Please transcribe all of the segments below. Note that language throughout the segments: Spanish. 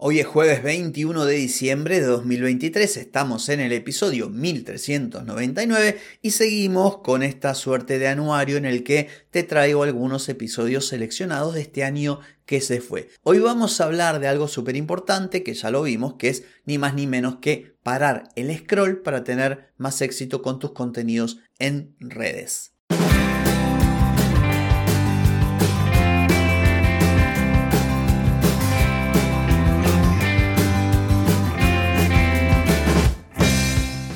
Hoy es jueves 21 de diciembre de 2023, estamos en el episodio 1399 y seguimos con esta suerte de anuario en el que te traigo algunos episodios seleccionados de este año que se fue. Hoy vamos a hablar de algo súper importante que ya lo vimos, que es ni más ni menos que parar el scroll para tener más éxito con tus contenidos en redes.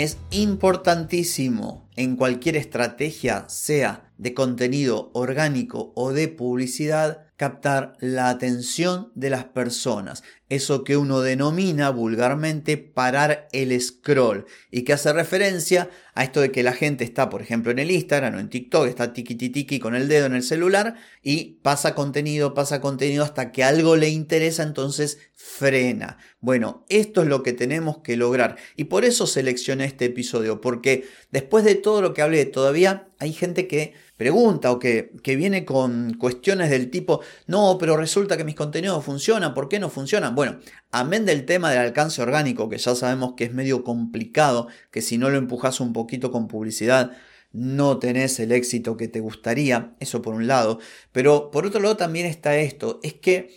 Es importantísimo en cualquier estrategia, sea de contenido orgánico o de publicidad, captar la atención de las personas, eso que uno denomina vulgarmente parar el scroll y que hace referencia a esto de que la gente está, por ejemplo, en el Instagram o en TikTok, está tiki tiki con el dedo en el celular y pasa contenido, pasa contenido hasta que algo le interesa, entonces frena. Bueno, esto es lo que tenemos que lograr y por eso seleccioné este episodio, porque después de todo lo que hablé, todavía hay gente que pregunta o que, que, viene con cuestiones del tipo, no, pero resulta que mis contenidos funcionan, ¿por qué no funcionan? Bueno, amén del tema del alcance orgánico, que ya sabemos que es medio complicado, que si no lo empujas un poquito con publicidad, no tenés el éxito que te gustaría, eso por un lado, pero por otro lado también está esto, es que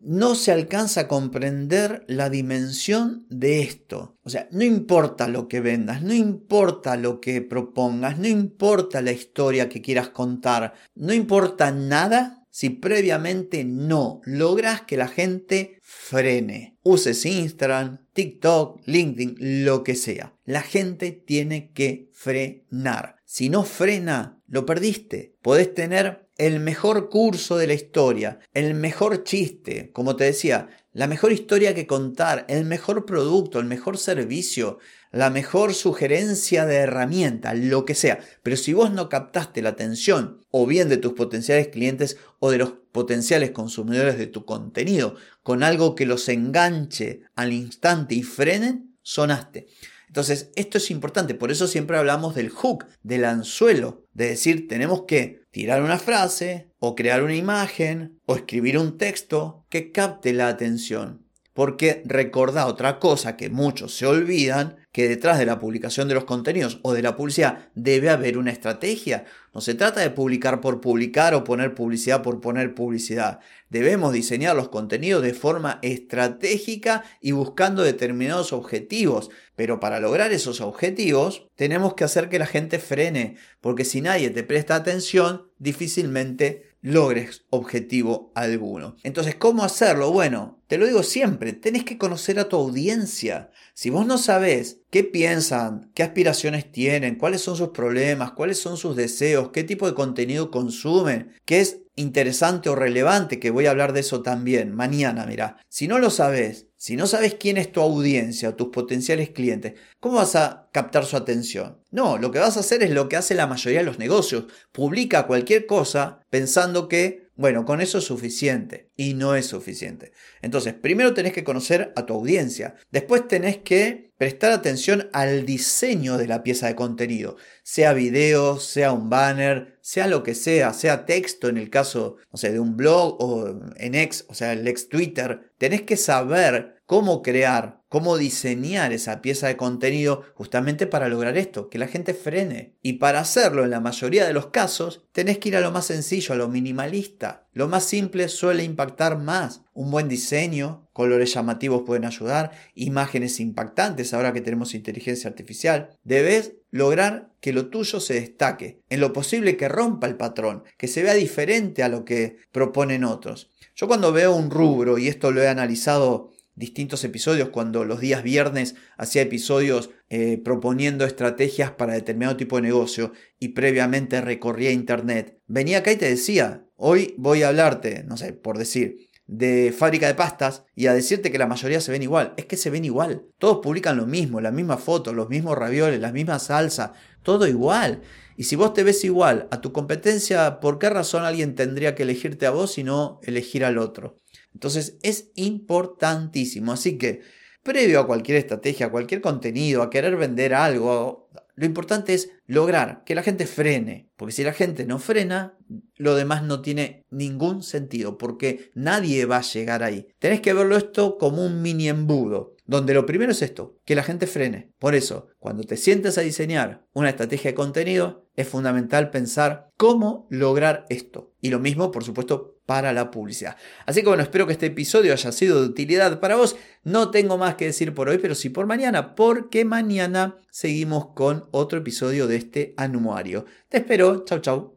no se alcanza a comprender la dimensión de esto. O sea, no importa lo que vendas, no importa lo que propongas, no importa la historia que quieras contar, no importa nada si previamente no logras que la gente frene. Uses Instagram, TikTok, LinkedIn, lo que sea. La gente tiene que frenar. Si no frena, lo perdiste. Podés tener el mejor curso de la historia, el mejor chiste, como te decía, la mejor historia que contar, el mejor producto, el mejor servicio, la mejor sugerencia de herramienta, lo que sea. Pero si vos no captaste la atención o bien de tus potenciales clientes o de los potenciales consumidores de tu contenido con algo que los enganche al instante y frenen, sonaste. Entonces, esto es importante, por eso siempre hablamos del hook, del anzuelo, de decir, tenemos que tirar una frase, o crear una imagen, o escribir un texto que capte la atención. Porque recordá otra cosa que muchos se olvidan, que detrás de la publicación de los contenidos o de la publicidad debe haber una estrategia. No se trata de publicar por publicar o poner publicidad por poner publicidad. Debemos diseñar los contenidos de forma estratégica y buscando determinados objetivos. Pero para lograr esos objetivos tenemos que hacer que la gente frene, porque si nadie te presta atención, difícilmente logres objetivo alguno. Entonces, ¿cómo hacerlo? Bueno, te lo digo siempre, tenés que conocer a tu audiencia. Si vos no sabés qué piensan, qué aspiraciones tienen, cuáles son sus problemas, cuáles son sus deseos, qué tipo de contenido consumen, qué es interesante o relevante, que voy a hablar de eso también mañana, mira. Si no lo sabes, si no sabes quién es tu audiencia tus potenciales clientes, ¿cómo vas a captar su atención? No, lo que vas a hacer es lo que hace la mayoría de los negocios. Publica cualquier cosa pensando que, bueno, con eso es suficiente. Y no es suficiente. Entonces, primero tenés que conocer a tu audiencia. Después tenés que prestar atención al diseño de la pieza de contenido. Sea video, sea un banner, sea lo que sea, sea texto en el caso, no sé, de un blog o en ex, o sea, el ex Twitter. Tenés que saber cómo crear, cómo diseñar esa pieza de contenido justamente para lograr esto, que la gente frene. Y para hacerlo en la mayoría de los casos, tenés que ir a lo más sencillo, a lo minimalista. Lo más simple suele impactar más. Un buen diseño, colores llamativos pueden ayudar, imágenes impactantes ahora que tenemos inteligencia artificial. Debes lograr que lo tuyo se destaque, en lo posible que rompa el patrón, que se vea diferente a lo que proponen otros. Yo cuando veo un rubro, y esto lo he analizado distintos episodios, cuando los días viernes hacía episodios eh, proponiendo estrategias para determinado tipo de negocio y previamente recorría internet, venía acá y te decía, hoy voy a hablarte, no sé, por decir, de fábrica de pastas y a decirte que la mayoría se ven igual. Es que se ven igual. Todos publican lo mismo, las mismas fotos, los mismos ravioles, las mismas salsa, todo igual. Y si vos te ves igual a tu competencia, ¿por qué razón alguien tendría que elegirte a vos y no elegir al otro? Entonces es importantísimo. Así que, previo a cualquier estrategia, a cualquier contenido, a querer vender algo, lo importante es lograr que la gente frene, porque si la gente no frena, lo demás no tiene ningún sentido, porque nadie va a llegar ahí. Tenés que verlo esto como un mini embudo, donde lo primero es esto, que la gente frene. Por eso, cuando te sientes a diseñar una estrategia de contenido, es fundamental pensar cómo lograr esto. Y lo mismo, por supuesto, para la publicidad. Así que bueno, espero que este episodio haya sido de utilidad para vos. No tengo más que decir por hoy, pero sí por mañana, porque mañana seguimos con otro episodio de este anuario. Te espero, chau chau.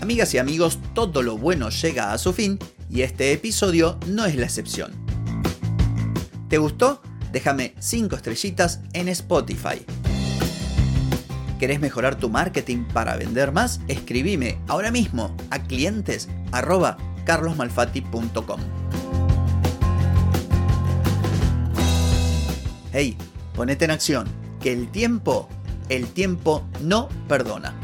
Amigas y amigos, todo lo bueno llega a su fin y este episodio no es la excepción. ¿Te gustó? Déjame 5 estrellitas en Spotify. ¿Querés mejorar tu marketing para vender más? Escribime ahora mismo a clientes carlosmalfatti.com. Hey, ponete en acción, que el tiempo, el tiempo no perdona.